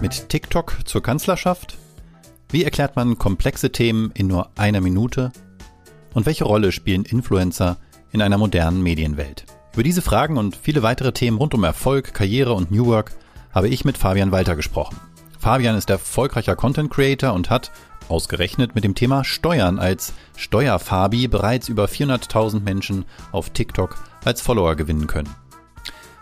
Mit TikTok zur Kanzlerschaft? Wie erklärt man komplexe Themen in nur einer Minute? Und welche Rolle spielen Influencer in einer modernen Medienwelt? Über diese Fragen und viele weitere Themen rund um Erfolg, Karriere und New Work habe ich mit Fabian Walter gesprochen. Fabian ist erfolgreicher Content Creator und hat, ausgerechnet mit dem Thema Steuern als Steuerfabi, bereits über 400.000 Menschen auf TikTok als Follower gewinnen können.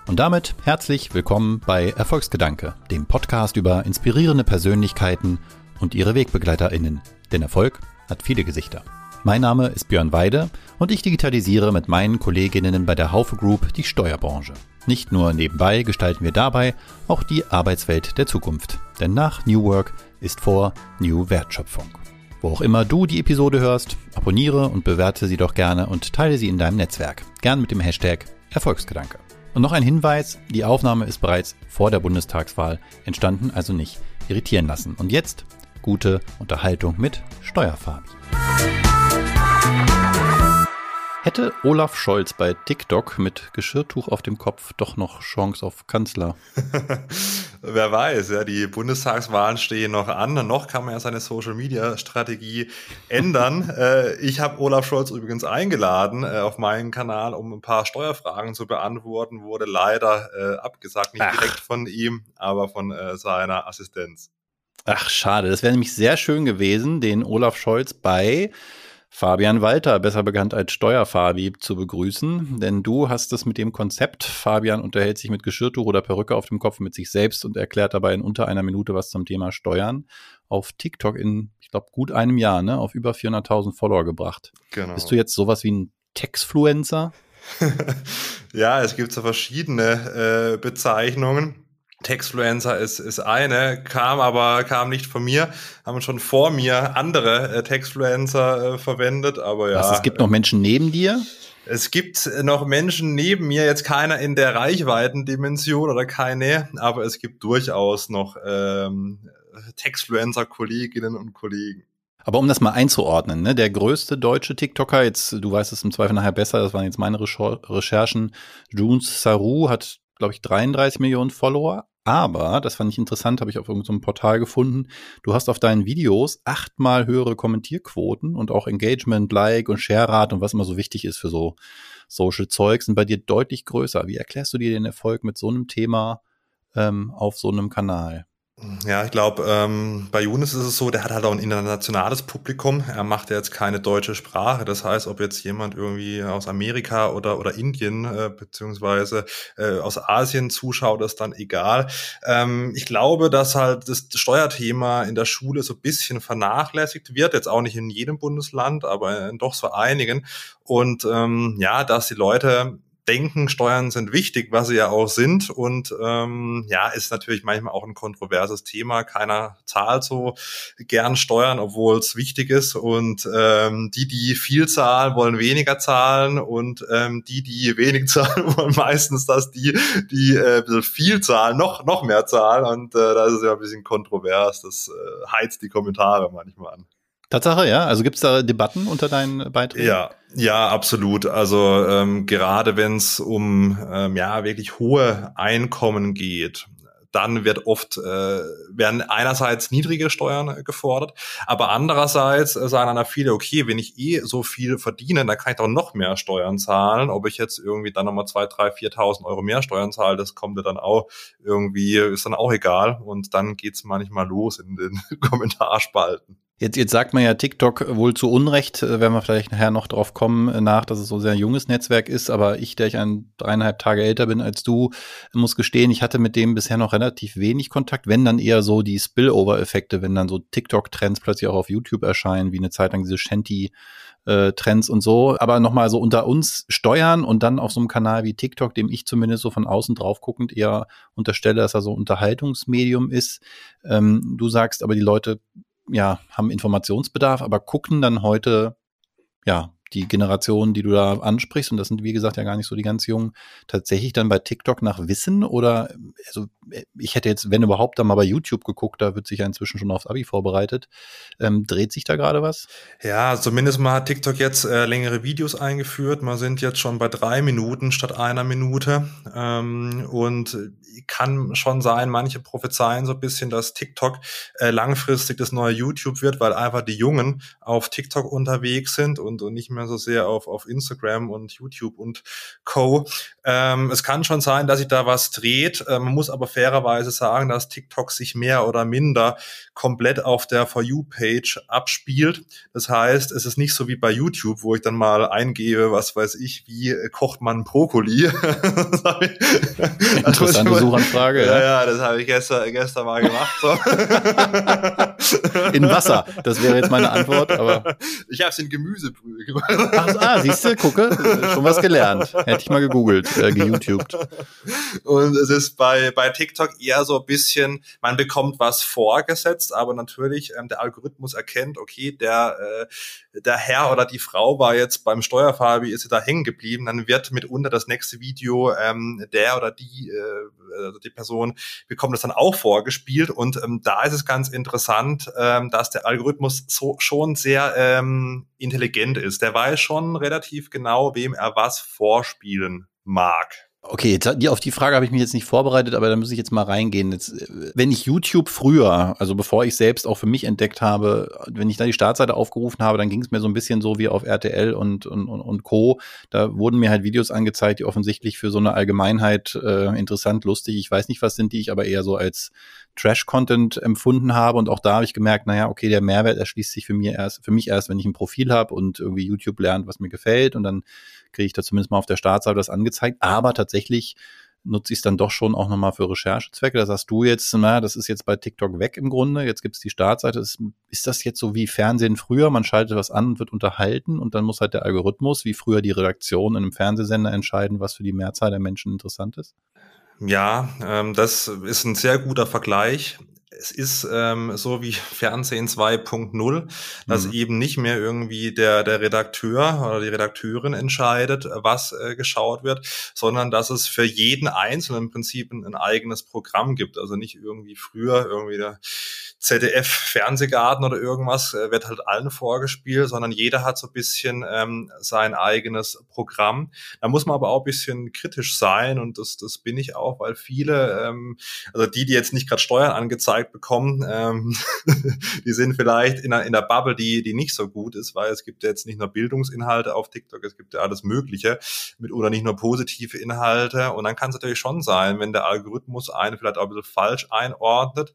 Und damit herzlich willkommen bei Erfolgsgedanke, dem Podcast über inspirierende Persönlichkeiten und ihre WegbegleiterInnen. Denn Erfolg hat viele Gesichter. Mein Name ist Björn Weide und ich digitalisiere mit meinen Kolleginnen bei der Haufe Group die Steuerbranche. Nicht nur nebenbei gestalten wir dabei auch die Arbeitswelt der Zukunft. Denn nach New Work ist vor New Wertschöpfung. Wo auch immer du die Episode hörst, abonniere und bewerte sie doch gerne und teile sie in deinem Netzwerk. Gern mit dem Hashtag Erfolgsgedanke. Und noch ein Hinweis, die Aufnahme ist bereits vor der Bundestagswahl entstanden, also nicht irritieren lassen. Und jetzt gute Unterhaltung mit Steuerfabi. Hätte Olaf Scholz bei TikTok mit Geschirrtuch auf dem Kopf doch noch Chance auf Kanzler? Wer weiß, ja, die Bundestagswahlen stehen noch an. Noch kann man ja seine Social-Media-Strategie ändern. äh, ich habe Olaf Scholz übrigens eingeladen äh, auf meinen Kanal, um ein paar Steuerfragen zu beantworten. Wurde leider äh, abgesagt, nicht Ach. direkt von ihm, aber von äh, seiner Assistenz. Ach, schade. Das wäre nämlich sehr schön gewesen, den Olaf Scholz bei Fabian Walter, besser bekannt als Steuerfabi, zu begrüßen. Denn du hast es mit dem Konzept, Fabian unterhält sich mit Geschirrtuch oder Perücke auf dem Kopf mit sich selbst und erklärt dabei in unter einer Minute was zum Thema Steuern, auf TikTok in, ich glaube, gut einem Jahr, ne, auf über 400.000 Follower gebracht. Genau. Bist du jetzt sowas wie ein Textfluencer? ja, es gibt so verschiedene äh, Bezeichnungen. Textfluencer ist, ist eine, kam aber kam nicht von mir, haben schon vor mir andere äh, Textfluencer äh, verwendet, aber ja. Was, es gibt noch Menschen neben dir? Es gibt noch Menschen neben mir, jetzt keiner in der Reichweitendimension oder keine, aber es gibt durchaus noch ähm, Textfluencer-Kolleginnen und Kollegen. Aber um das mal einzuordnen, ne, der größte deutsche TikToker, jetzt, du weißt es im Zweifel nachher besser, das waren jetzt meine Recherchen, Junes Saru hat glaube ich, 33 Millionen Follower. Aber, das fand ich interessant, habe ich auf irgendeinem Portal gefunden, du hast auf deinen Videos achtmal höhere Kommentierquoten und auch Engagement, Like und Share-Rate und was immer so wichtig ist für so Social Zeugs sind bei dir deutlich größer. Wie erklärst du dir den Erfolg mit so einem Thema ähm, auf so einem Kanal? Ja, ich glaube, ähm, bei Younes ist es so, der hat halt auch ein internationales Publikum. Er macht ja jetzt keine deutsche Sprache. Das heißt, ob jetzt jemand irgendwie aus Amerika oder, oder Indien äh, beziehungsweise äh, aus Asien zuschaut, ist dann egal. Ähm, ich glaube, dass halt das Steuerthema in der Schule so ein bisschen vernachlässigt wird. Jetzt auch nicht in jedem Bundesland, aber in doch so einigen. Und ähm, ja, dass die Leute denken, Steuern sind wichtig, was sie ja auch sind. Und ähm, ja, ist natürlich manchmal auch ein kontroverses Thema. Keiner zahlt so gern Steuern, obwohl es wichtig ist. Und ähm, die, die viel zahlen, wollen weniger zahlen. Und ähm, die, die wenig zahlen, wollen meistens, dass die, die äh, viel zahlen, noch, noch mehr zahlen. Und äh, da ist es ja ein bisschen kontrovers. Das äh, heizt die Kommentare manchmal an. Tatsache, ja. Also gibt es da Debatten unter deinen Beiträgen? Ja, ja, absolut. Also ähm, gerade wenn es um ähm, ja wirklich hohe Einkommen geht, dann wird oft äh, werden einerseits niedrige Steuern gefordert, aber andererseits äh, sagen dann viele, okay, wenn ich eh so viel verdiene, dann kann ich doch noch mehr Steuern zahlen. Ob ich jetzt irgendwie dann nochmal zwei, drei, viertausend Euro mehr Steuern zahle, das kommt dann auch irgendwie, ist dann auch egal. Und dann geht's manchmal los in den Kommentarspalten. Jetzt, jetzt sagt man ja TikTok wohl zu Unrecht, äh, werden wir vielleicht nachher noch drauf kommen, äh, nach, dass es so ein sehr junges Netzwerk ist. Aber ich, der ich ein dreieinhalb Tage älter bin als du, muss gestehen, ich hatte mit dem bisher noch relativ wenig Kontakt, wenn dann eher so die Spillover-Effekte, wenn dann so TikTok-Trends plötzlich auch auf YouTube erscheinen, wie eine Zeit lang diese Shanty Trends und so, aber nochmal so unter uns steuern und dann auf so einem Kanal wie TikTok, dem ich zumindest so von außen drauf guckend eher unterstelle, dass er so Unterhaltungsmedium ist. Ähm, du sagst aber, die Leute ja, haben Informationsbedarf, aber gucken dann heute ja die Generationen, die du da ansprichst, und das sind wie gesagt ja gar nicht so die ganz Jungen, tatsächlich dann bei TikTok nach Wissen oder also ich hätte jetzt, wenn überhaupt, dann mal bei YouTube geguckt, da wird sich ja inzwischen schon aufs Abi vorbereitet. Ähm, dreht sich da gerade was? Ja, zumindest mal hat TikTok jetzt äh, längere Videos eingeführt. Wir sind jetzt schon bei drei Minuten statt einer Minute. Ähm, und kann schon sein, manche prophezeien so ein bisschen, dass TikTok äh, langfristig das neue YouTube wird, weil einfach die Jungen auf TikTok unterwegs sind und, und nicht mehr so sehr auf, auf Instagram und YouTube und Co. Ähm, es kann schon sein, dass sich da was dreht. Äh, man muss aber fairerweise sagen, dass TikTok sich mehr oder minder komplett auf der For You-Page abspielt. Das heißt, es ist nicht so wie bei YouTube, wo ich dann mal eingebe, was weiß ich, wie kocht man Brokkoli. Interessante Suchanfrage. Ja, ja, das habe ich gestern, gestern mal gemacht. So. In Wasser, das wäre jetzt meine Antwort. Aber ich habe es in Gemüsebrühe gemacht. Ach, ah, siehst du, gucke, schon was gelernt. Hätte ich mal gegoogelt, äh, geYouTubed. Und es ist bei, bei TikTok eher so ein bisschen, man bekommt was vorgesetzt, aber natürlich ähm, der Algorithmus erkennt, okay, der, äh, der Herr oder die Frau war jetzt beim Steuerfabi, ist sie da hängen geblieben, dann wird mitunter das nächste Video ähm, der oder die äh, also die Person bekommt das dann auch vorgespielt. Und ähm, da ist es ganz interessant, ähm, dass der Algorithmus so schon sehr ähm, intelligent ist. Der weiß schon relativ genau, wem er was vorspielen mag. Okay, jetzt, auf die Frage habe ich mich jetzt nicht vorbereitet, aber da muss ich jetzt mal reingehen. Jetzt, wenn ich YouTube früher, also bevor ich selbst auch für mich entdeckt habe, wenn ich da die Startseite aufgerufen habe, dann ging es mir so ein bisschen so wie auf RTL und, und, und Co. Da wurden mir halt Videos angezeigt, die offensichtlich für so eine Allgemeinheit äh, interessant, lustig, ich weiß nicht, was sind die ich aber eher so als Trash-Content empfunden habe. Und auch da habe ich gemerkt, naja, okay, der Mehrwert erschließt sich für, mir erst, für mich erst, wenn ich ein Profil habe und irgendwie YouTube lernt, was mir gefällt. Und dann kriege ich da zumindest mal auf der Startseite das angezeigt. Aber tatsächlich nutze ich es dann doch schon auch nochmal für Recherchezwecke. Da sagst du jetzt, na, das ist jetzt bei TikTok weg im Grunde. Jetzt gibt es die Startseite. Ist, ist das jetzt so wie Fernsehen früher? Man schaltet was an und wird unterhalten und dann muss halt der Algorithmus, wie früher die Redaktion in einem Fernsehsender entscheiden, was für die Mehrzahl der Menschen interessant ist? Ja, ähm, das ist ein sehr guter Vergleich es ist ähm, so wie Fernsehen 2.0, dass mhm. eben nicht mehr irgendwie der, der Redakteur oder die Redakteurin entscheidet, was äh, geschaut wird, sondern dass es für jeden Einzelnen im Prinzip ein, ein eigenes Programm gibt. Also nicht irgendwie früher irgendwie der ZDF-Fernsehgarten oder irgendwas äh, wird halt allen vorgespielt, sondern jeder hat so ein bisschen ähm, sein eigenes Programm. Da muss man aber auch ein bisschen kritisch sein und das, das bin ich auch, weil viele, ähm, also die, die jetzt nicht gerade Steuern angezeigt bekommen, ähm, die sind vielleicht in einer, in der Bubble, die, die nicht so gut ist, weil es gibt ja jetzt nicht nur Bildungsinhalte auf TikTok, es gibt ja alles Mögliche mit oder nicht nur positive Inhalte und dann kann es natürlich schon sein, wenn der Algorithmus einen vielleicht auch ein bisschen falsch einordnet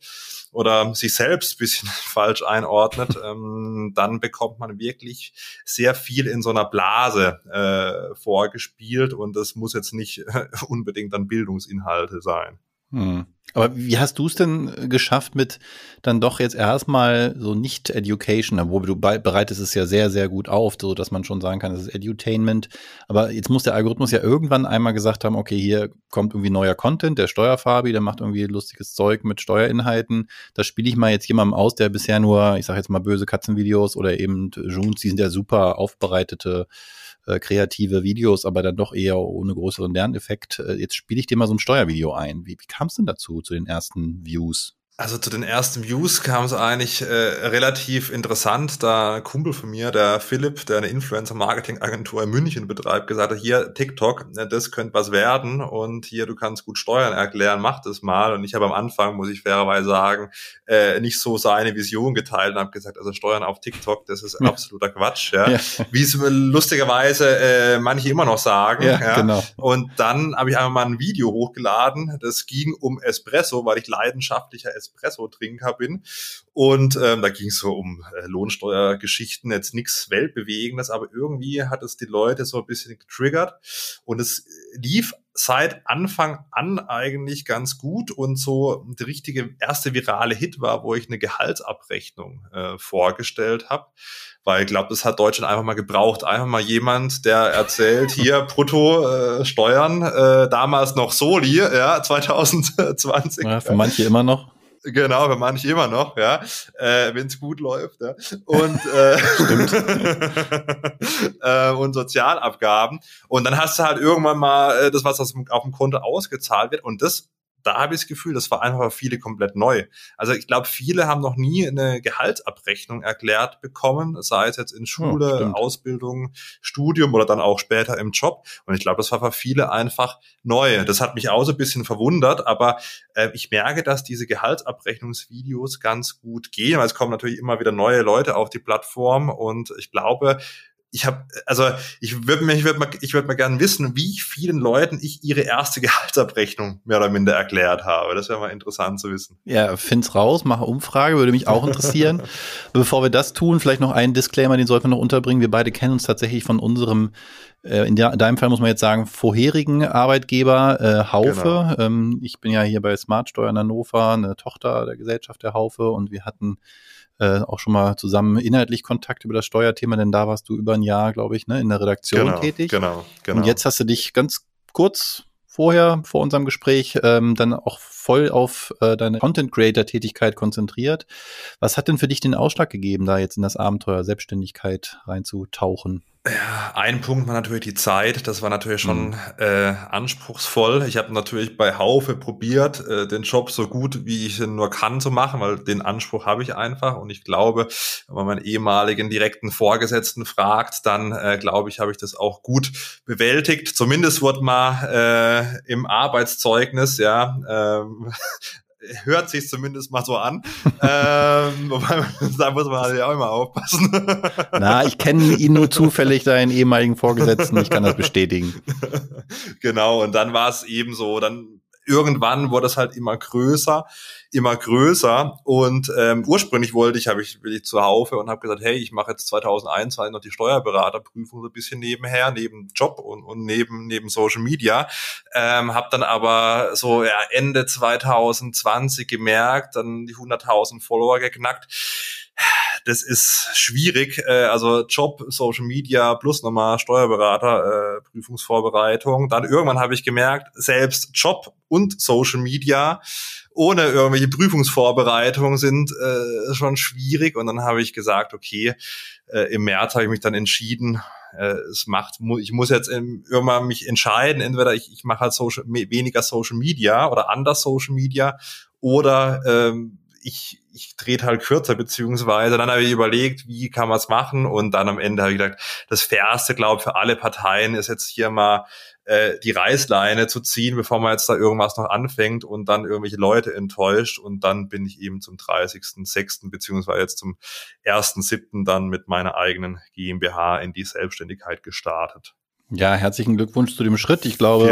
oder sich selbst bisschen falsch einordnet, ähm, dann bekommt man wirklich sehr viel in so einer Blase äh, vorgespielt und das muss jetzt nicht unbedingt dann Bildungsinhalte sein. Hm. Aber wie hast du es denn geschafft mit dann doch jetzt erstmal so nicht Education, wo du bereitest es ja sehr, sehr gut auf, so dass man schon sagen kann, das ist Edutainment. Aber jetzt muss der Algorithmus ja irgendwann einmal gesagt haben, okay, hier kommt irgendwie neuer Content, der Steuerfabi, der macht irgendwie lustiges Zeug mit Steuerinhalten. Das spiele ich mal jetzt jemandem aus, der bisher nur, ich sage jetzt mal böse Katzenvideos oder eben Junes, die sind ja super aufbereitete äh, kreative Videos, aber dann doch eher ohne größeren Lerneffekt. Äh, jetzt spiele ich dir mal so ein Steuervideo ein. Wie, wie kam es denn dazu, zu den ersten Views? Also zu den ersten Views kam es eigentlich äh, relativ interessant, da ein Kumpel von mir, der Philipp, der eine Influencer-Marketing-Agentur in München betreibt, gesagt hat, hier TikTok, äh, das könnte was werden und hier, du kannst gut Steuern erklären, mach das mal. Und ich habe am Anfang, muss ich fairerweise sagen, äh, nicht so seine Vision geteilt und habe gesagt, also Steuern auf TikTok, das ist absoluter Quatsch. Ja. ja. Wie es lustigerweise äh, manche immer noch sagen. Ja, ja. Genau. Und dann habe ich einfach mal ein Video hochgeladen, das ging um Espresso, weil ich leidenschaftlicher Espresso-Trinker bin. Und ähm, da ging es so um äh, Lohnsteuergeschichten, jetzt nichts Weltbewegendes, aber irgendwie hat es die Leute so ein bisschen getriggert. Und es lief seit Anfang an eigentlich ganz gut und so der richtige erste virale Hit war, wo ich eine Gehaltsabrechnung äh, vorgestellt habe. Weil ich glaube, das hat Deutschland einfach mal gebraucht. Einfach mal jemand, der erzählt, hier brutto äh, Steuern, äh, damals noch Soli, ja, 2020. Ja, für manche immer noch. Genau, für manche immer noch, ja, äh, wenn es gut läuft. Ja. Und, äh, äh, und Sozialabgaben. Und dann hast du halt irgendwann mal äh, das, was auf dem Konto ausgezahlt wird. Und das da habe ich das Gefühl, das war einfach für viele komplett neu. Also ich glaube, viele haben noch nie eine Gehaltsabrechnung erklärt bekommen, sei es jetzt in Schule, ja, Ausbildung, Studium oder dann auch später im Job. Und ich glaube, das war für viele einfach neu. Das hat mich auch so ein bisschen verwundert, aber äh, ich merke, dass diese Gehaltsabrechnungsvideos ganz gut gehen, weil es kommen natürlich immer wieder neue Leute auf die Plattform und ich glaube, ich habe, also ich würde mir, ich würde mal, ich würde mal gerne wissen, wie vielen Leuten ich ihre erste Gehaltsabrechnung mehr oder minder erklärt habe. Das wäre mal interessant zu wissen. Ja, find's raus, mache Umfrage, würde mich auch interessieren. Bevor wir das tun, vielleicht noch einen Disclaimer, den sollten wir noch unterbringen. Wir beide kennen uns tatsächlich von unserem, äh, in, der, in deinem Fall muss man jetzt sagen, vorherigen Arbeitgeber äh, Haufe. Genau. Ähm, ich bin ja hier bei Smartsteuer in Hannover, eine Tochter der Gesellschaft der Haufe und wir hatten äh, auch schon mal zusammen inhaltlich Kontakt über das Steuerthema, denn da warst du über ein Jahr, glaube ich, ne, in der Redaktion genau, tätig. Genau, genau. Und jetzt hast du dich ganz kurz vorher, vor unserem Gespräch, ähm, dann auch voll auf äh, deine Content-Creator-Tätigkeit konzentriert. Was hat denn für dich den Ausschlag gegeben, da jetzt in das Abenteuer Selbstständigkeit reinzutauchen? Ja, ein Punkt war natürlich die Zeit. Das war natürlich schon mhm. äh, anspruchsvoll. Ich habe natürlich bei Haufe probiert, äh, den Job so gut wie ich ihn nur kann zu machen, weil den Anspruch habe ich einfach. Und ich glaube, wenn man meinen ehemaligen direkten Vorgesetzten fragt, dann äh, glaube ich, habe ich das auch gut bewältigt. Zumindest wurde mal äh, im Arbeitszeugnis, ja, ähm, hört sich zumindest mal so an. ähm, wobei, da muss man halt ja auch immer aufpassen. Na, ich kenne ihn nur zufällig, deinen ehemaligen Vorgesetzten, ich kann das bestätigen. Genau, und dann war es eben so, dann irgendwann wurde es halt immer größer immer größer. Und ähm, ursprünglich wollte ich, habe ich, will ich zur Haufe und habe gesagt, hey, ich mache jetzt 2021 noch die Steuerberaterprüfung so ein bisschen nebenher, neben Job und, und neben neben Social Media. Ähm, habe dann aber so ja, Ende 2020 gemerkt, dann die 100.000 Follower geknackt das ist schwierig. Äh, also Job, Social Media plus nochmal Steuerberater, äh, Prüfungsvorbereitung. Dann irgendwann habe ich gemerkt, selbst Job und Social Media ohne irgendwelche Prüfungsvorbereitungen sind äh, schon schwierig. Und dann habe ich gesagt, okay, äh, im März habe ich mich dann entschieden, äh, es macht, ich muss jetzt irgendwann mich entscheiden, entweder ich, ich mache halt Social, weniger Social Media oder anders Social Media oder ähm, ich, ich drehe halt kürzer, beziehungsweise dann habe ich überlegt, wie kann man es machen und dann am Ende habe ich gesagt, das Fairste, glaube ich, für alle Parteien ist jetzt hier mal äh, die Reißleine zu ziehen, bevor man jetzt da irgendwas noch anfängt und dann irgendwelche Leute enttäuscht und dann bin ich eben zum 30.06. beziehungsweise jetzt zum 1.07. dann mit meiner eigenen GmbH in die Selbstständigkeit gestartet. Ja, herzlichen Glückwunsch zu dem Schritt. Ich glaube,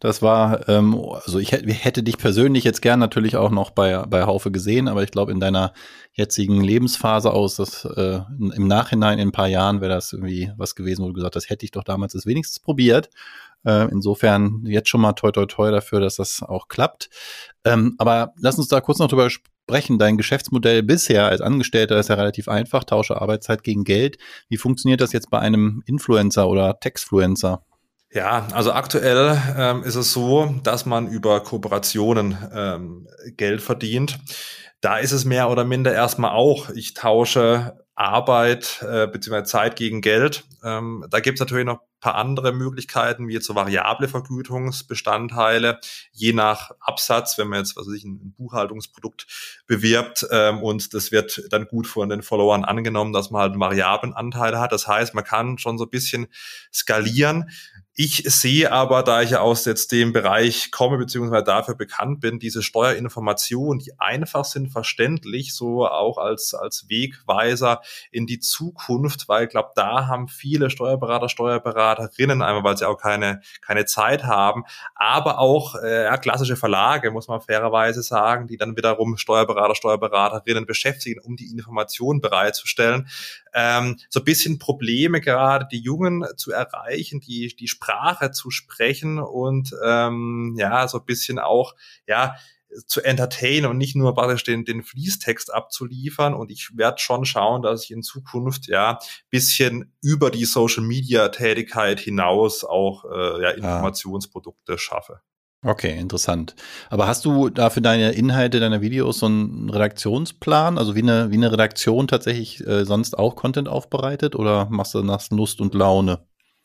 das war, ähm, also ich hätte, dich persönlich jetzt gern natürlich auch noch bei, bei Haufe gesehen, aber ich glaube, in deiner jetzigen Lebensphase aus, dass äh, im Nachhinein in ein paar Jahren wäre das irgendwie was gewesen, wo du gesagt hast, hätte ich doch damals das wenigstens probiert. Äh, insofern jetzt schon mal toi toi toi dafür, dass das auch klappt. Ähm, aber lass uns da kurz noch drüber sprechen. Dein Geschäftsmodell bisher als Angestellter ist ja relativ einfach, tausche Arbeitszeit gegen Geld. Wie funktioniert das jetzt bei einem Influencer oder Textfluencer? Ja, also aktuell ähm, ist es so, dass man über Kooperationen ähm, Geld verdient. Da ist es mehr oder minder erstmal auch, ich tausche Arbeit äh, bzw. Zeit gegen Geld. Ähm, da gibt es natürlich noch paar andere Möglichkeiten, wie jetzt so variable Vergütungsbestandteile, je nach Absatz, wenn man jetzt was weiß ich, ein Buchhaltungsprodukt bewirbt ähm, und das wird dann gut von den Followern angenommen, dass man halt einen variablen Anteil hat. Das heißt, man kann schon so ein bisschen skalieren. Ich sehe aber, da ich ja aus jetzt dem Bereich komme, beziehungsweise dafür bekannt bin, diese Steuerinformationen, die einfach sind, verständlich, so auch als, als Wegweiser in die Zukunft, weil ich glaube, da haben viele Steuerberater, Steuerberaterinnen, einmal weil sie auch keine, keine Zeit haben, aber auch äh, ja, klassische Verlage, muss man fairerweise sagen, die dann wiederum Steuerberater, Steuerberaterinnen beschäftigen, um die Informationen bereitzustellen. Ähm, so ein bisschen Probleme gerade, die Jungen zu erreichen, die, die Sprache zu sprechen und ähm, ja, so ein bisschen auch, ja, zu entertainen und nicht nur praktisch den, den Fließtext abzuliefern. Und ich werde schon schauen, dass ich in Zukunft ja bisschen über die Social Media Tätigkeit hinaus auch äh, ja, Informationsprodukte schaffe. Okay, interessant. Aber hast du da für deine Inhalte deiner Videos so einen Redaktionsplan, also wie eine, wie eine Redaktion tatsächlich äh, sonst auch Content aufbereitet oder machst du nach Lust und Laune?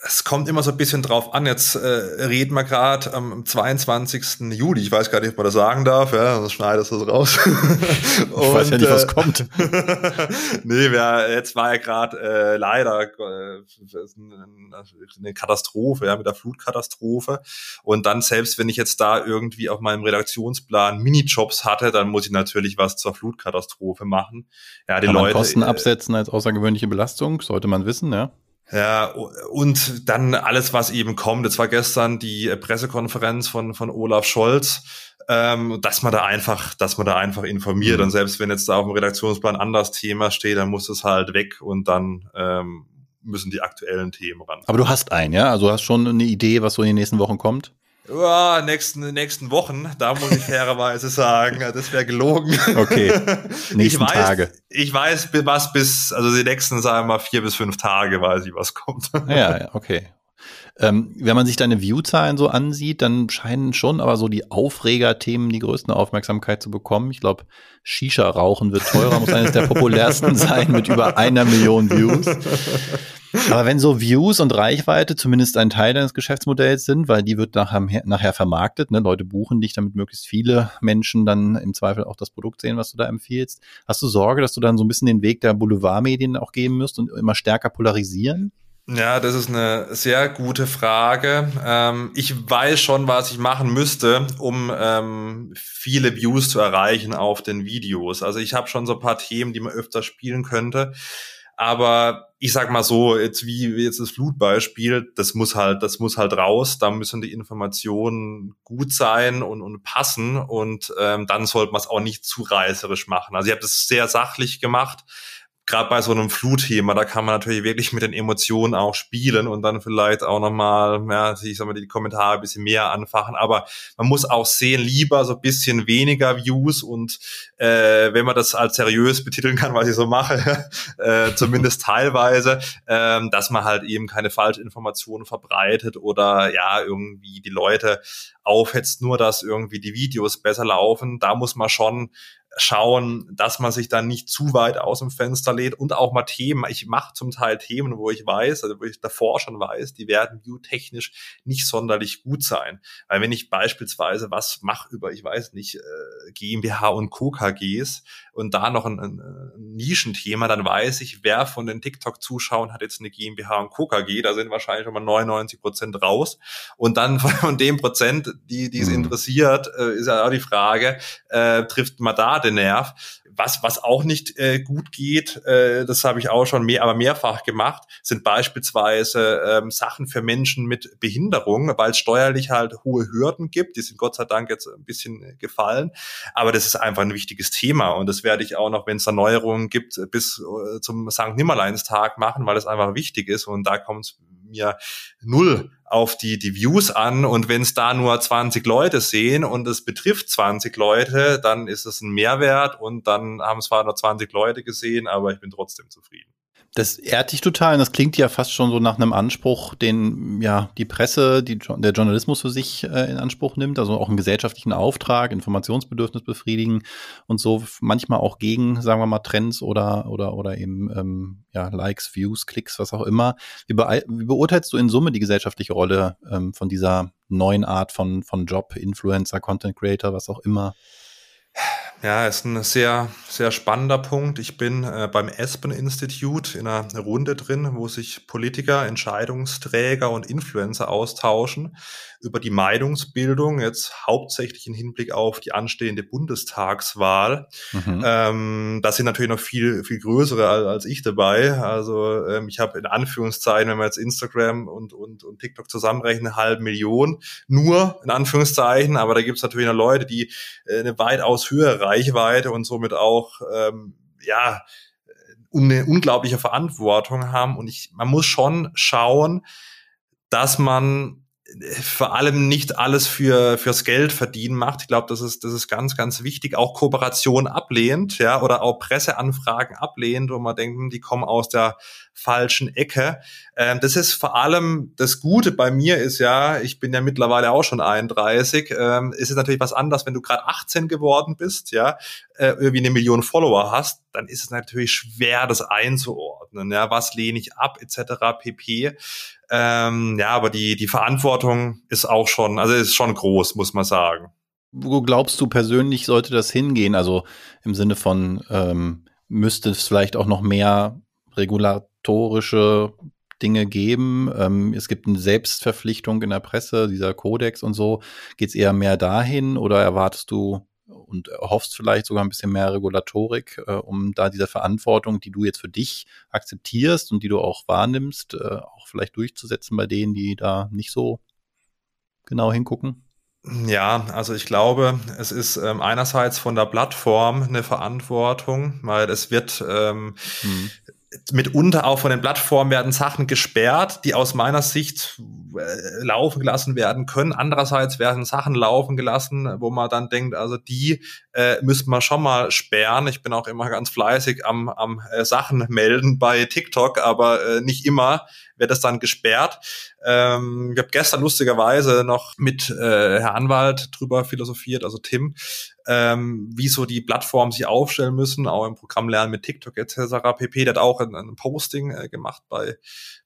Es kommt immer so ein bisschen drauf an. Jetzt äh, reden wir gerade am 22. Juli. Ich weiß gar nicht, ob man das sagen darf. Ja, sonst schneidest du es raus. ich und, weiß ja nicht, was äh, kommt. nee, wir, jetzt war ja gerade äh, leider äh, eine Katastrophe, ja, mit der Flutkatastrophe. Und dann, selbst wenn ich jetzt da irgendwie auf meinem Redaktionsplan Minijobs hatte, dann muss ich natürlich was zur Flutkatastrophe machen. Ja, die Kann Leute. Kosten äh, absetzen als außergewöhnliche Belastung, sollte man wissen, ja. Ja, und dann alles, was eben kommt. Jetzt war gestern die Pressekonferenz von, von Olaf Scholz, ähm, dass man da einfach, dass man da einfach informiert. Mhm. Und selbst wenn jetzt da auf dem Redaktionsplan anders Thema steht, dann muss es halt weg und dann ähm, müssen die aktuellen Themen ran. Aber du hast einen, ja? Also du hast schon eine Idee, was so in den nächsten Wochen kommt? Ja, nächsten, nächsten Wochen, da muss ich fairerweise sagen, das wäre gelogen. Okay, nächsten ich weiß, Tage. Ich weiß, was bis, also die nächsten, sagen wir mal, vier bis fünf Tage weiß ich, was kommt. Ja, ja okay. Ähm, wenn man sich deine Viewzahlen so ansieht, dann scheinen schon aber so die Aufreger-Themen die größte Aufmerksamkeit zu bekommen. Ich glaube, Shisha-Rauchen wird teurer, muss eines der populärsten sein mit über einer Million Views. Aber wenn so Views und Reichweite zumindest ein Teil deines Geschäftsmodells sind, weil die wird nachher, nachher vermarktet, ne? Leute buchen dich, damit möglichst viele Menschen dann im Zweifel auch das Produkt sehen, was du da empfiehlst. Hast du Sorge, dass du dann so ein bisschen den Weg der Boulevardmedien auch gehen müsst und immer stärker polarisieren? Ja, das ist eine sehr gute Frage. Ähm, ich weiß schon, was ich machen müsste, um ähm, viele Views zu erreichen auf den Videos. Also ich habe schon so ein paar Themen, die man öfter spielen könnte. Aber ich sag mal so, jetzt wie jetzt das Flutbeispiel, das muss halt, das muss halt raus. Da müssen die Informationen gut sein und, und passen und ähm, dann sollte man es auch nicht zu reißerisch machen. Also ich habe das sehr sachlich gemacht gerade bei so einem Flutthema, da kann man natürlich wirklich mit den Emotionen auch spielen und dann vielleicht auch nochmal, ja, ich sag mal, die Kommentare ein bisschen mehr anfachen. Aber man muss auch sehen, lieber so ein bisschen weniger Views und äh, wenn man das als seriös betiteln kann, was ich so mache, äh, zumindest teilweise, äh, dass man halt eben keine Falschinformationen verbreitet oder ja, irgendwie die Leute aufhetzt, nur dass irgendwie die Videos besser laufen. Da muss man schon schauen, dass man sich dann nicht zu weit aus dem Fenster lädt und auch mal Themen. Ich mache zum Teil Themen, wo ich weiß, also wo ich davor schon weiß, die werden view-technisch nicht sonderlich gut sein. Weil wenn ich beispielsweise was mache über, ich weiß nicht, äh, GmbH und Co. KGs und da noch ein, ein, ein Nischenthema, dann weiß ich, wer von den TikTok-Zuschauern hat jetzt eine GmbH und Co. KG. Da sind wahrscheinlich schon mal 99 Prozent raus. Und dann von dem Prozent, die, die es mhm. interessiert, äh, ist ja auch die Frage, äh, trifft man da den Nerv. Was, was auch nicht äh, gut geht, äh, das habe ich auch schon mehr, aber mehrfach gemacht, sind beispielsweise ähm, Sachen für Menschen mit Behinderung, weil es steuerlich halt hohe Hürden gibt. Die sind Gott sei Dank jetzt ein bisschen gefallen. Aber das ist einfach ein wichtiges Thema. Und das werde ich auch noch, wenn es Erneuerungen gibt, bis äh, zum St. Nimmerleinstag machen, weil es einfach wichtig ist. Und da kommt es mir null auf die, die Views an und wenn es da nur 20 Leute sehen und es betrifft 20 Leute, dann ist es ein Mehrwert und dann haben es zwar nur 20 Leute gesehen, aber ich bin trotzdem zufrieden. Das ehrt dich total und das klingt ja fast schon so nach einem Anspruch, den ja die Presse, die, der Journalismus für sich äh, in Anspruch nimmt, also auch einen gesellschaftlichen Auftrag, Informationsbedürfnis befriedigen und so manchmal auch gegen, sagen wir mal, Trends oder oder oder eben ähm, ja Likes, Views, Klicks, was auch immer. Wie, be wie beurteilst du in Summe die gesellschaftliche Rolle ähm, von dieser neuen Art von von Job, Influencer, Content Creator, was auch immer? Ja, ist ein sehr, sehr spannender Punkt. Ich bin äh, beim Aspen Institute in einer Runde drin, wo sich Politiker, Entscheidungsträger und Influencer austauschen über die Meinungsbildung, jetzt hauptsächlich im Hinblick auf die anstehende Bundestagswahl. Mhm. Ähm, da sind natürlich noch viel, viel größere als, als ich dabei. Also ähm, ich habe in Anführungszeichen, wenn man jetzt Instagram und, und, und TikTok zusammenrechnen, eine halbe Million. Nur in Anführungszeichen, aber da gibt es natürlich noch Leute, die äh, eine weitaus höhere Reichweite und somit auch ähm, ja eine unglaubliche Verantwortung haben. Und ich, man muss schon schauen, dass man vor allem nicht alles für fürs Geld verdienen macht. Ich glaube, das ist das ist ganz ganz wichtig. Auch Kooperation ablehnt, ja, oder auch Presseanfragen ablehnt, wo man denkt, hm, die kommen aus der falschen Ecke. Ähm, das ist vor allem das Gute bei mir ist ja, ich bin ja mittlerweile auch schon 31. Ähm, ist es natürlich was anderes, wenn du gerade 18 geworden bist, ja, äh, irgendwie eine Million Follower hast, dann ist es natürlich schwer, das einzuordnen. Ja, was lehne ich ab, etc. pp. Ähm, ja, aber die, die Verantwortung ist auch schon, also ist schon groß, muss man sagen. Wo glaubst du persönlich sollte das hingehen? Also im Sinne von, ähm, müsste es vielleicht auch noch mehr regulatorische Dinge geben. Ähm, es gibt eine Selbstverpflichtung in der Presse, dieser Kodex und so. Geht es eher mehr dahin oder erwartest du und hoffst vielleicht sogar ein bisschen mehr Regulatorik, äh, um da diese Verantwortung, die du jetzt für dich akzeptierst und die du auch wahrnimmst, äh, auch vielleicht durchzusetzen bei denen, die da nicht so genau hingucken? Ja, also ich glaube, es ist ähm, einerseits von der Plattform eine Verantwortung, weil es wird ähm, hm mitunter auch von den Plattformen werden Sachen gesperrt, die aus meiner Sicht äh, laufen gelassen werden können. Andererseits werden Sachen laufen gelassen, wo man dann denkt, also die äh, müsste man schon mal sperren. Ich bin auch immer ganz fleißig am, am äh, Sachen melden bei TikTok, aber äh, nicht immer wird das dann gesperrt. Ähm, ich habe gestern lustigerweise noch mit äh, Herr Anwalt drüber philosophiert, also Tim, ähm, wie so die Plattformen sich aufstellen müssen, auch im Programm Lernen mit TikTok etc. pp. Der hat auch ein, ein Posting äh, gemacht bei,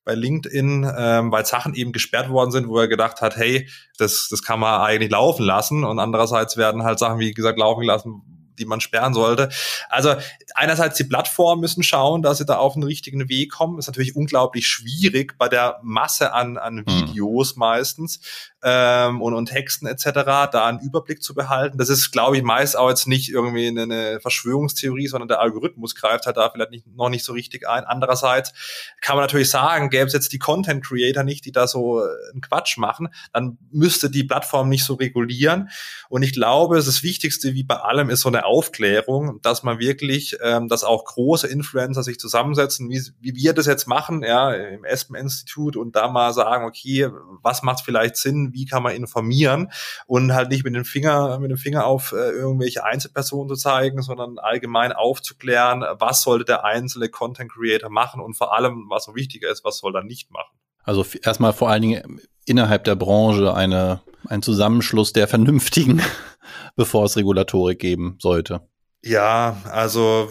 bei LinkedIn, ähm, weil Sachen eben gesperrt worden sind, wo er gedacht hat, hey, das, das kann man eigentlich laufen lassen. Und andererseits werden halt Sachen, wie gesagt, laufen gelassen, die man sperren sollte. Also einerseits die Plattformen müssen schauen, dass sie da auf den richtigen Weg kommen. Ist natürlich unglaublich schwierig bei der Masse an, an hm. Videos mhm. meistens ähm, und, und Texten etc. da einen Überblick zu behalten. Das ist, glaube ich, meist auch jetzt nicht irgendwie eine, Verschwörungstheorie, sondern der Algorithmus greift halt da vielleicht nicht, noch nicht so richtig ein. Andererseits kann man natürlich sagen, gäbe es jetzt die Content Creator nicht, die da so äh, einen Quatsch machen, dann müsste die Plattform nicht so regulieren. Und ich glaube, das Wichtigste wie bei allem ist so eine Aufklärung, dass man wirklich, ähm, dass auch große Influencer sich zusammensetzen, wie, wie wir das jetzt machen, ja, im Espen-Institut und da mal sagen, okay, was macht vielleicht Sinn, wie kann man informieren und halt nicht mit dem Finger, mit dem Finger auf äh, irgendwelche Einzelpersonen zu zeigen, sondern allgemein aufzuklären, was sollte der einzelne Content Creator machen und vor allem, was so wichtiger ist, was soll er nicht machen. Also erstmal vor allen Dingen innerhalb der Branche eine, ein Zusammenschluss der Vernünftigen, bevor es Regulatorik geben sollte. Ja, also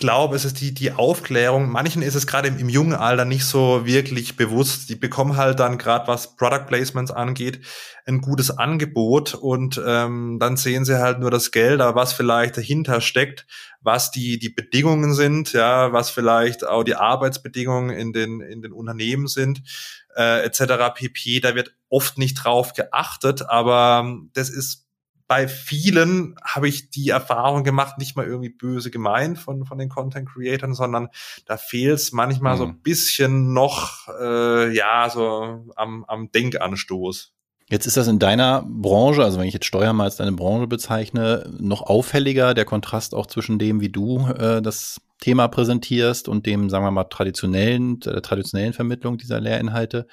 glaube, es ist die, die Aufklärung. Manchen ist es gerade im, im, jungen Alter nicht so wirklich bewusst. Die bekommen halt dann gerade, was Product Placements angeht, ein gutes Angebot und ähm, dann sehen sie halt nur das Geld, aber was vielleicht dahinter steckt, was die, die Bedingungen sind, ja, was vielleicht auch die Arbeitsbedingungen in den, in den Unternehmen sind, äh, etc. pp. Da wird oft nicht drauf geachtet, aber das ist bei vielen habe ich die Erfahrung gemacht, nicht mal irgendwie böse gemeint von, von den Content Creators, sondern da fehlt es manchmal mhm. so ein bisschen noch, äh, ja, so am, am Denkanstoß. Jetzt ist das in deiner Branche, also wenn ich jetzt Steuer mal als deine Branche bezeichne, noch auffälliger, der Kontrast auch zwischen dem, wie du äh, das Thema präsentierst und dem, sagen wir mal, traditionellen, der traditionellen Vermittlung dieser Lehrinhalte.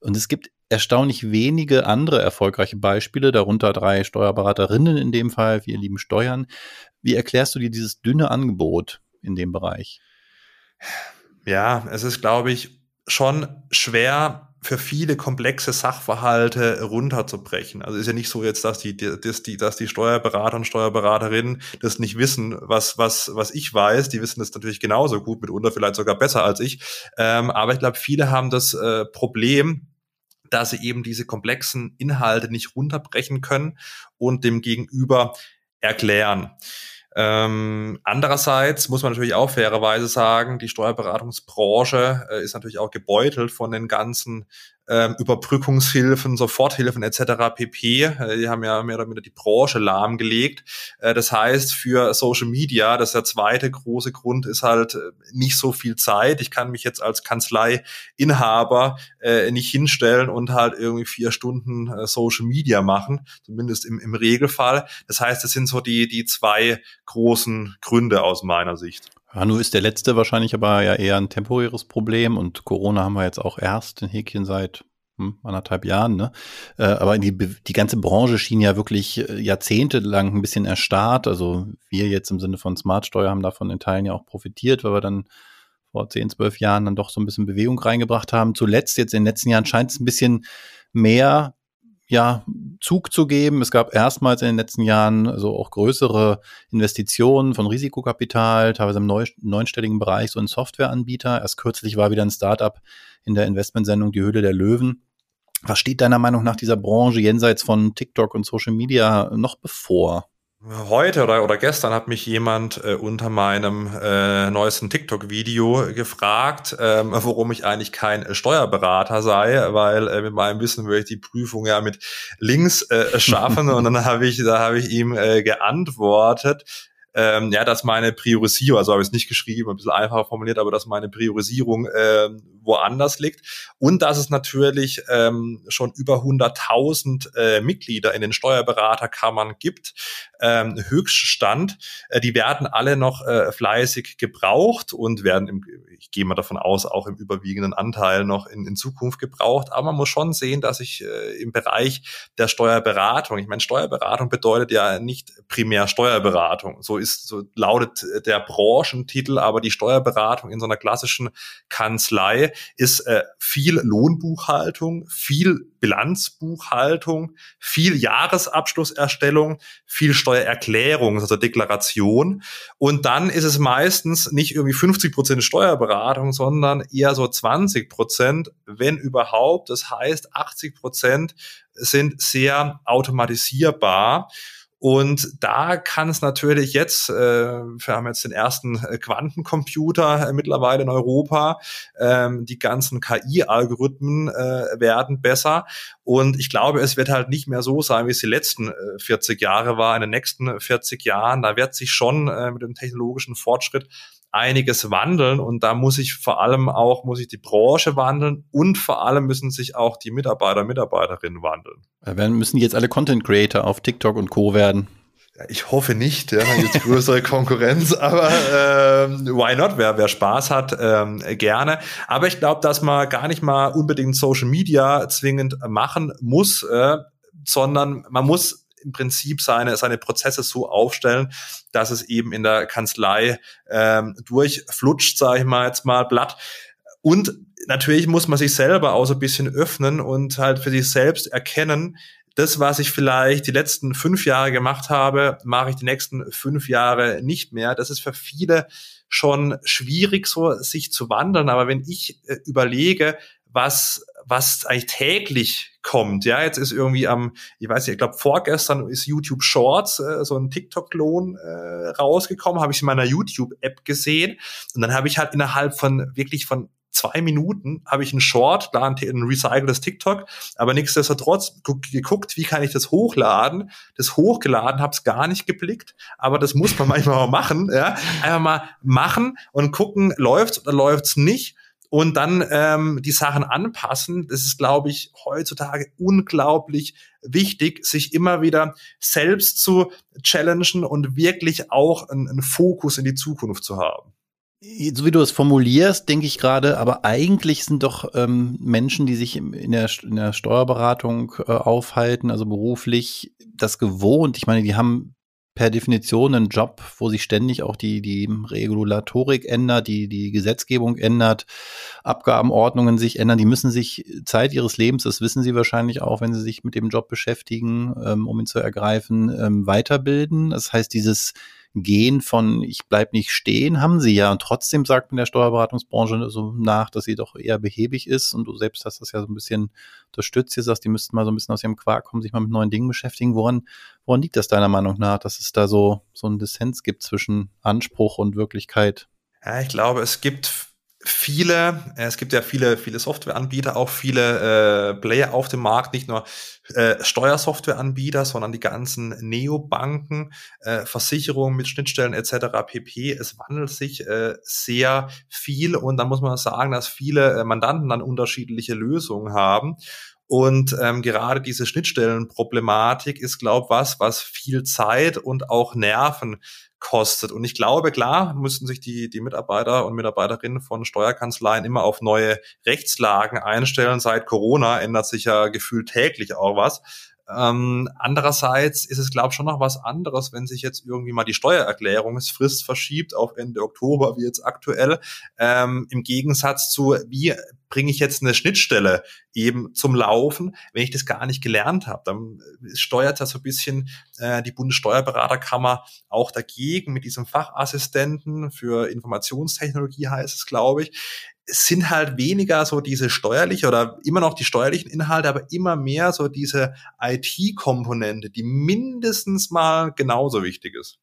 Und es gibt erstaunlich wenige andere erfolgreiche Beispiele, darunter drei Steuerberaterinnen in dem Fall, wir lieben Steuern. Wie erklärst du dir dieses dünne Angebot in dem Bereich? Ja, es ist, glaube ich, schon schwer für viele komplexe Sachverhalte runterzubrechen. Also ist ja nicht so jetzt, dass die, dass die, dass die Steuerberater und Steuerberaterinnen das nicht wissen, was, was, was ich weiß. Die wissen das natürlich genauso gut, mitunter vielleicht sogar besser als ich. Ähm, aber ich glaube, viele haben das äh, Problem, dass sie eben diese komplexen Inhalte nicht runterbrechen können und dem Gegenüber erklären. Ähm, andererseits muss man natürlich auch fairerweise sagen, die Steuerberatungsbranche äh, ist natürlich auch gebeutelt von den ganzen ähm, Überbrückungshilfen, Soforthilfen etc. pp. Äh, die haben ja mehr oder minder die Branche lahmgelegt. Äh, das heißt, für Social Media, das ist der zweite große Grund, ist halt äh, nicht so viel Zeit. Ich kann mich jetzt als Kanzleiinhaber äh, nicht hinstellen und halt irgendwie vier Stunden äh, Social Media machen, zumindest im, im Regelfall. Das heißt, das sind so die, die zwei großen Gründe aus meiner Sicht. Ja, nur ist der letzte wahrscheinlich aber ja eher ein temporäres Problem und Corona haben wir jetzt auch erst in Häkchen seit hm, anderthalb Jahren, ne? Äh, aber die, die ganze Branche schien ja wirklich äh, jahrzehntelang ein bisschen erstarrt. Also wir jetzt im Sinne von Smartsteuer haben davon in Teilen ja auch profitiert, weil wir dann vor zehn, zwölf Jahren dann doch so ein bisschen Bewegung reingebracht haben. Zuletzt, jetzt in den letzten Jahren, scheint es ein bisschen mehr ja, Zug zu geben. Es gab erstmals in den letzten Jahren so also auch größere Investitionen von Risikokapital, teilweise im neu, neunstelligen Bereich, so ein Softwareanbieter. Erst kürzlich war wieder ein Startup in der Investmentsendung Die Höhle der Löwen. Was steht deiner Meinung nach dieser Branche jenseits von TikTok und Social Media noch bevor? Heute oder, oder gestern hat mich jemand äh, unter meinem äh, neuesten TikTok-Video gefragt, ähm, warum ich eigentlich kein Steuerberater sei, weil äh, mit meinem Wissen würde ich die Prüfung ja mit links äh, schaffen. und dann habe ich, da habe ich ihm äh, geantwortet, ähm, ja, dass meine Priorisierung, also habe ich es nicht geschrieben, ein bisschen einfacher formuliert, aber dass meine Priorisierung äh, woanders liegt und dass es natürlich ähm, schon über 100.000 äh, Mitglieder in den Steuerberaterkammern gibt, ähm, Höchststand. Äh, die werden alle noch äh, fleißig gebraucht und werden, im, ich gehe mal davon aus, auch im überwiegenden Anteil noch in, in Zukunft gebraucht. Aber man muss schon sehen, dass ich äh, im Bereich der Steuerberatung, ich meine, Steuerberatung bedeutet ja nicht primär Steuerberatung. So ist, so lautet der Branchentitel, aber die Steuerberatung in so einer klassischen Kanzlei ist äh, viel Lohnbuchhaltung, viel Bilanzbuchhaltung, viel Jahresabschlusserstellung, viel Steuererklärung, also Deklaration. Und dann ist es meistens nicht irgendwie 50 Prozent Steuerberatung, sondern eher so 20 Prozent, wenn überhaupt. Das heißt, 80 Prozent sind sehr automatisierbar. Und da kann es natürlich jetzt, äh, wir haben jetzt den ersten äh, Quantencomputer äh, mittlerweile in Europa, ähm, die ganzen KI-Algorithmen äh, werden besser. Und ich glaube, es wird halt nicht mehr so sein, wie es die letzten äh, 40 Jahre war. In den nächsten 40 Jahren, da wird sich schon äh, mit dem technologischen Fortschritt einiges wandeln und da muss ich vor allem auch, muss ich die Branche wandeln und vor allem müssen sich auch die Mitarbeiter, Mitarbeiterinnen wandeln. Wir müssen jetzt alle Content Creator auf TikTok und Co. werden. Ich hoffe nicht, ja, jetzt größere Konkurrenz, aber ähm, why not? Wer, wer Spaß hat, ähm, gerne. Aber ich glaube, dass man gar nicht mal unbedingt Social Media zwingend machen muss, äh, sondern man muss im Prinzip seine, seine Prozesse so aufstellen, dass es eben in der Kanzlei ähm, durchflutscht, sage ich mal jetzt mal Blatt. Und natürlich muss man sich selber auch so ein bisschen öffnen und halt für sich selbst erkennen, das, was ich vielleicht die letzten fünf Jahre gemacht habe, mache ich die nächsten fünf Jahre nicht mehr. Das ist für viele schon schwierig, so sich zu wandeln. Aber wenn ich äh, überlege, was, was eigentlich täglich kommt. Ja, jetzt ist irgendwie am, ich weiß nicht, ich glaube vorgestern ist YouTube Shorts, äh, so ein TikTok-Klon äh, rausgekommen, habe ich in meiner YouTube-App gesehen. Und dann habe ich halt innerhalb von wirklich von zwei Minuten habe ich einen Short, da ein, ein recyceltes TikTok, aber nichtsdestotrotz geguckt, wie kann ich das hochladen, das hochgeladen, habe es gar nicht geblickt, aber das muss man manchmal mal machen, ja, einfach mal machen und gucken, läuft's oder läuft's nicht und dann ähm, die Sachen anpassen. Das ist, glaube ich, heutzutage unglaublich wichtig, sich immer wieder selbst zu challengen und wirklich auch einen, einen Fokus in die Zukunft zu haben. So wie du es formulierst, denke ich gerade, aber eigentlich sind doch ähm, Menschen, die sich in der, in der Steuerberatung äh, aufhalten, also beruflich, das gewohnt. Ich meine, die haben per Definition einen Job, wo sich ständig auch die, die Regulatorik ändert, die, die Gesetzgebung ändert, Abgabenordnungen sich ändern. Die müssen sich Zeit ihres Lebens, das wissen sie wahrscheinlich auch, wenn sie sich mit dem Job beschäftigen, ähm, um ihn zu ergreifen, ähm, weiterbilden. Das heißt, dieses Gehen von ich bleib nicht stehen, haben sie ja. Und trotzdem sagt man der Steuerberatungsbranche so nach, dass sie doch eher behäbig ist. Und du selbst hast das ja so ein bisschen unterstützt. Ihr sagst, die müssten mal so ein bisschen aus ihrem Quark kommen, sich mal mit neuen Dingen beschäftigen. Woran, woran liegt das deiner Meinung nach, dass es da so, so einen Dissens gibt zwischen Anspruch und Wirklichkeit? Ja, ich glaube, es gibt viele, äh, es gibt ja viele, viele Softwareanbieter, auch viele äh, Player auf dem Markt, nicht nur äh, Steuersoftwareanbieter, sondern die ganzen Neobanken, äh, Versicherungen mit Schnittstellen etc. pp. Es wandelt sich äh, sehr viel und da muss man sagen, dass viele äh, Mandanten dann unterschiedliche Lösungen haben. Und ähm, gerade diese Schnittstellenproblematik ist, glaube was, was viel Zeit und auch Nerven kostet. Und ich glaube, klar, müssten sich die, die Mitarbeiter und Mitarbeiterinnen von Steuerkanzleien immer auf neue Rechtslagen einstellen. Seit Corona ändert sich ja gefühlt täglich auch was. Ähm, andererseits ist es, glaube ich, schon noch was anderes, wenn sich jetzt irgendwie mal die Steuererklärungsfrist verschiebt auf Ende Oktober, wie jetzt aktuell, ähm, im Gegensatz zu, wie bringe ich jetzt eine Schnittstelle eben zum Laufen, wenn ich das gar nicht gelernt habe. Dann steuert das so ein bisschen äh, die Bundessteuerberaterkammer auch dagegen mit diesem Fachassistenten für Informationstechnologie heißt es, glaube ich es sind halt weniger so diese steuerliche oder immer noch die steuerlichen Inhalte, aber immer mehr so diese IT-Komponente, die mindestens mal genauso wichtig ist.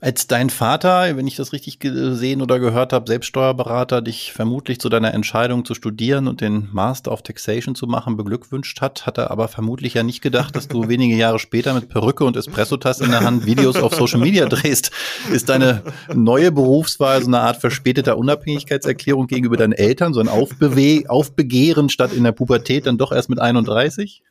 Als dein Vater, wenn ich das richtig gesehen oder gehört habe, Selbststeuerberater, dich vermutlich zu deiner Entscheidung zu studieren und den Master of Taxation zu machen beglückwünscht hat, hat er aber vermutlich ja nicht gedacht, dass du wenige Jahre später mit Perücke und Espresso-Tasse in der Hand Videos auf Social Media drehst. Ist deine neue Berufswahl so eine Art verspäteter Unabhängigkeitserklärung gegenüber deinen Eltern, so ein Aufbewe Aufbegehren statt in der Pubertät dann doch erst mit 31?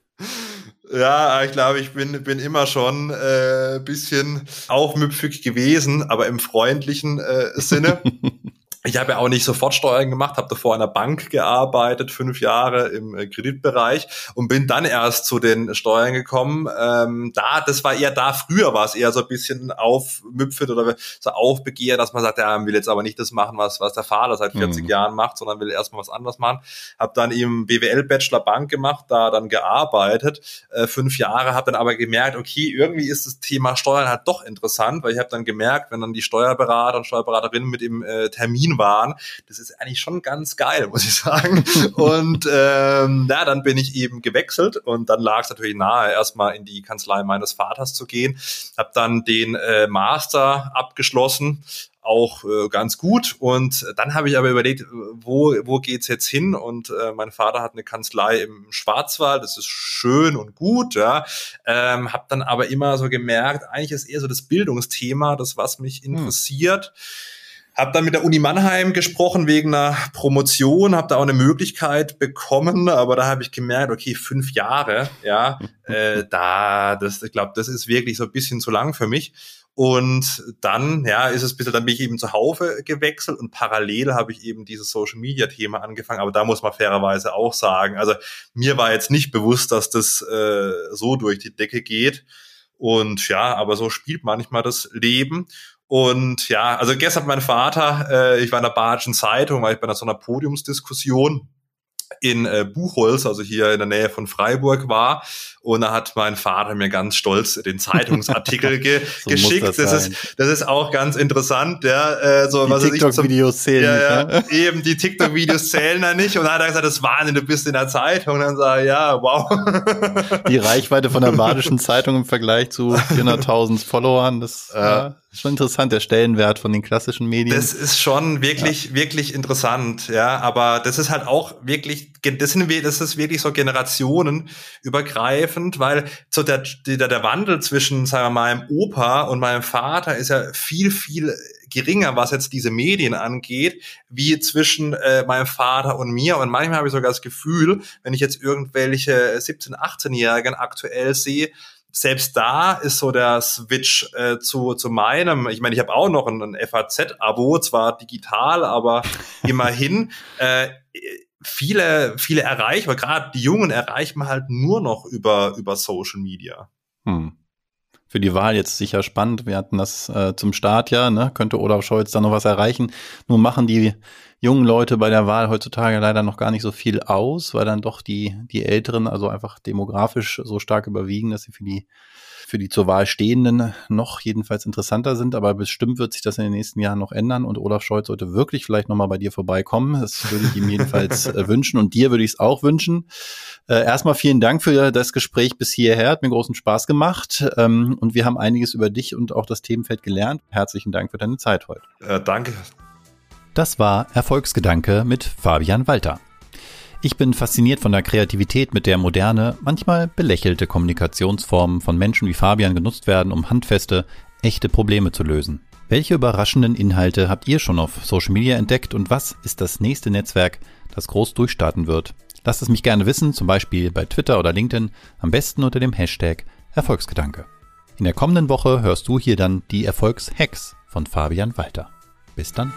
Ja, ich glaube, ich bin, bin immer schon äh, bisschen aufmüpfig gewesen, aber im freundlichen äh, Sinne. Ich habe ja auch nicht sofort Steuern gemacht, habe davor in der Bank gearbeitet, fünf Jahre im äh, Kreditbereich und bin dann erst zu den Steuern gekommen. Ähm, da, das war eher da, früher war es eher so ein bisschen aufmüpfend oder so Aufbegehr, dass man sagt, ja, will jetzt aber nicht das machen, was, was der Vater seit 40 mhm. Jahren macht, sondern will erstmal was anderes machen. Habe dann eben BWL-Bachelor Bank gemacht, da dann gearbeitet, äh, fünf Jahre, habe dann aber gemerkt, okay, irgendwie ist das Thema Steuern halt doch interessant, weil ich habe dann gemerkt, wenn dann die Steuerberater und Steuerberaterinnen mit dem äh, Termin Berlin waren. Das ist eigentlich schon ganz geil, muss ich sagen. Und ähm, ja, dann bin ich eben gewechselt und dann lag es natürlich nahe, erstmal in die Kanzlei meines Vaters zu gehen. Habe dann den äh, Master abgeschlossen auch äh, ganz gut. Und dann habe ich aber überlegt, wo, wo geht's jetzt hin? Und äh, mein Vater hat eine Kanzlei im Schwarzwald, das ist schön und gut, ja. Ähm, habe dann aber immer so gemerkt, eigentlich ist eher so das Bildungsthema, das, was mich hm. interessiert. Hm habe dann mit der Uni Mannheim gesprochen wegen einer Promotion, habe da auch eine Möglichkeit bekommen, aber da habe ich gemerkt, okay, fünf Jahre, ja, äh, da, das, ich glaube, das ist wirklich so ein bisschen zu lang für mich. Und dann, ja, ist es ein bisschen, dann bin ich eben zu Haufe gewechselt und parallel habe ich eben dieses Social Media Thema angefangen. Aber da muss man fairerweise auch sagen, also mir war jetzt nicht bewusst, dass das äh, so durch die Decke geht. Und ja, aber so spielt manchmal das Leben. Und ja, also gestern hat mein Vater, äh, ich war in der Badischen Zeitung, war ich bei so einer Podiumsdiskussion in äh, Buchholz, also hier in der Nähe von Freiburg war. Und da hat mein Vater mir ganz stolz den Zeitungsartikel ge so geschickt. Das, das ist, das ist auch ganz interessant, ja. Äh, so, die was TikTok-Videos zählen. Ja, ja, ne? eben, die TikTok-Videos zählen da nicht. Und dann hat er gesagt, das war Wahnsinn, du bist in der Zeitung. Und dann sage ich, ja, wow. Die Reichweite von der Badischen Zeitung im Vergleich zu 400.000 Followern, das ja, ist schon interessant, der Stellenwert von den klassischen Medien. Das ist schon wirklich, ja. wirklich interessant, ja. Aber das ist halt auch wirklich, das, sind, das ist wirklich so generationenübergreifend, weil so der, der, der Wandel zwischen, sagen wir mal, meinem Opa und meinem Vater ist ja viel, viel geringer, was jetzt diese Medien angeht, wie zwischen äh, meinem Vater und mir. Und manchmal habe ich sogar das Gefühl, wenn ich jetzt irgendwelche 17-, 18-Jährigen aktuell sehe, selbst da ist so der Switch äh, zu, zu meinem, ich meine, ich habe auch noch ein, ein FAZ-Abo, zwar digital, aber immerhin. Äh, viele, viele erreichen, gerade die Jungen erreichen halt nur noch über, über Social Media. Hm. Für die Wahl jetzt sicher spannend. Wir hatten das äh, zum Start ja, ne? Könnte Olaf Scholz da noch was erreichen? Nur machen die jungen Leute bei der Wahl heutzutage leider noch gar nicht so viel aus, weil dann doch die, die Älteren also einfach demografisch so stark überwiegen, dass sie für die für die zur Wahl Stehenden noch jedenfalls interessanter sind. Aber bestimmt wird sich das in den nächsten Jahren noch ändern und Olaf Scholz sollte wirklich vielleicht nochmal bei dir vorbeikommen. Das würde ich ihm jedenfalls äh, wünschen und dir würde ich es auch wünschen. Äh, erstmal vielen Dank für das Gespräch bis hierher. Hat mir großen Spaß gemacht ähm, und wir haben einiges über dich und auch das Themenfeld gelernt. Herzlichen Dank für deine Zeit heute. Äh, danke. Das war Erfolgsgedanke mit Fabian Walter. Ich bin fasziniert von der Kreativität, mit der moderne, manchmal belächelte Kommunikationsformen von Menschen wie Fabian genutzt werden, um handfeste, echte Probleme zu lösen. Welche überraschenden Inhalte habt ihr schon auf Social Media entdeckt und was ist das nächste Netzwerk, das groß durchstarten wird? Lasst es mich gerne wissen, zum Beispiel bei Twitter oder LinkedIn, am besten unter dem Hashtag Erfolgsgedanke. In der kommenden Woche hörst du hier dann die Erfolgshacks von Fabian Walter. Bis dann.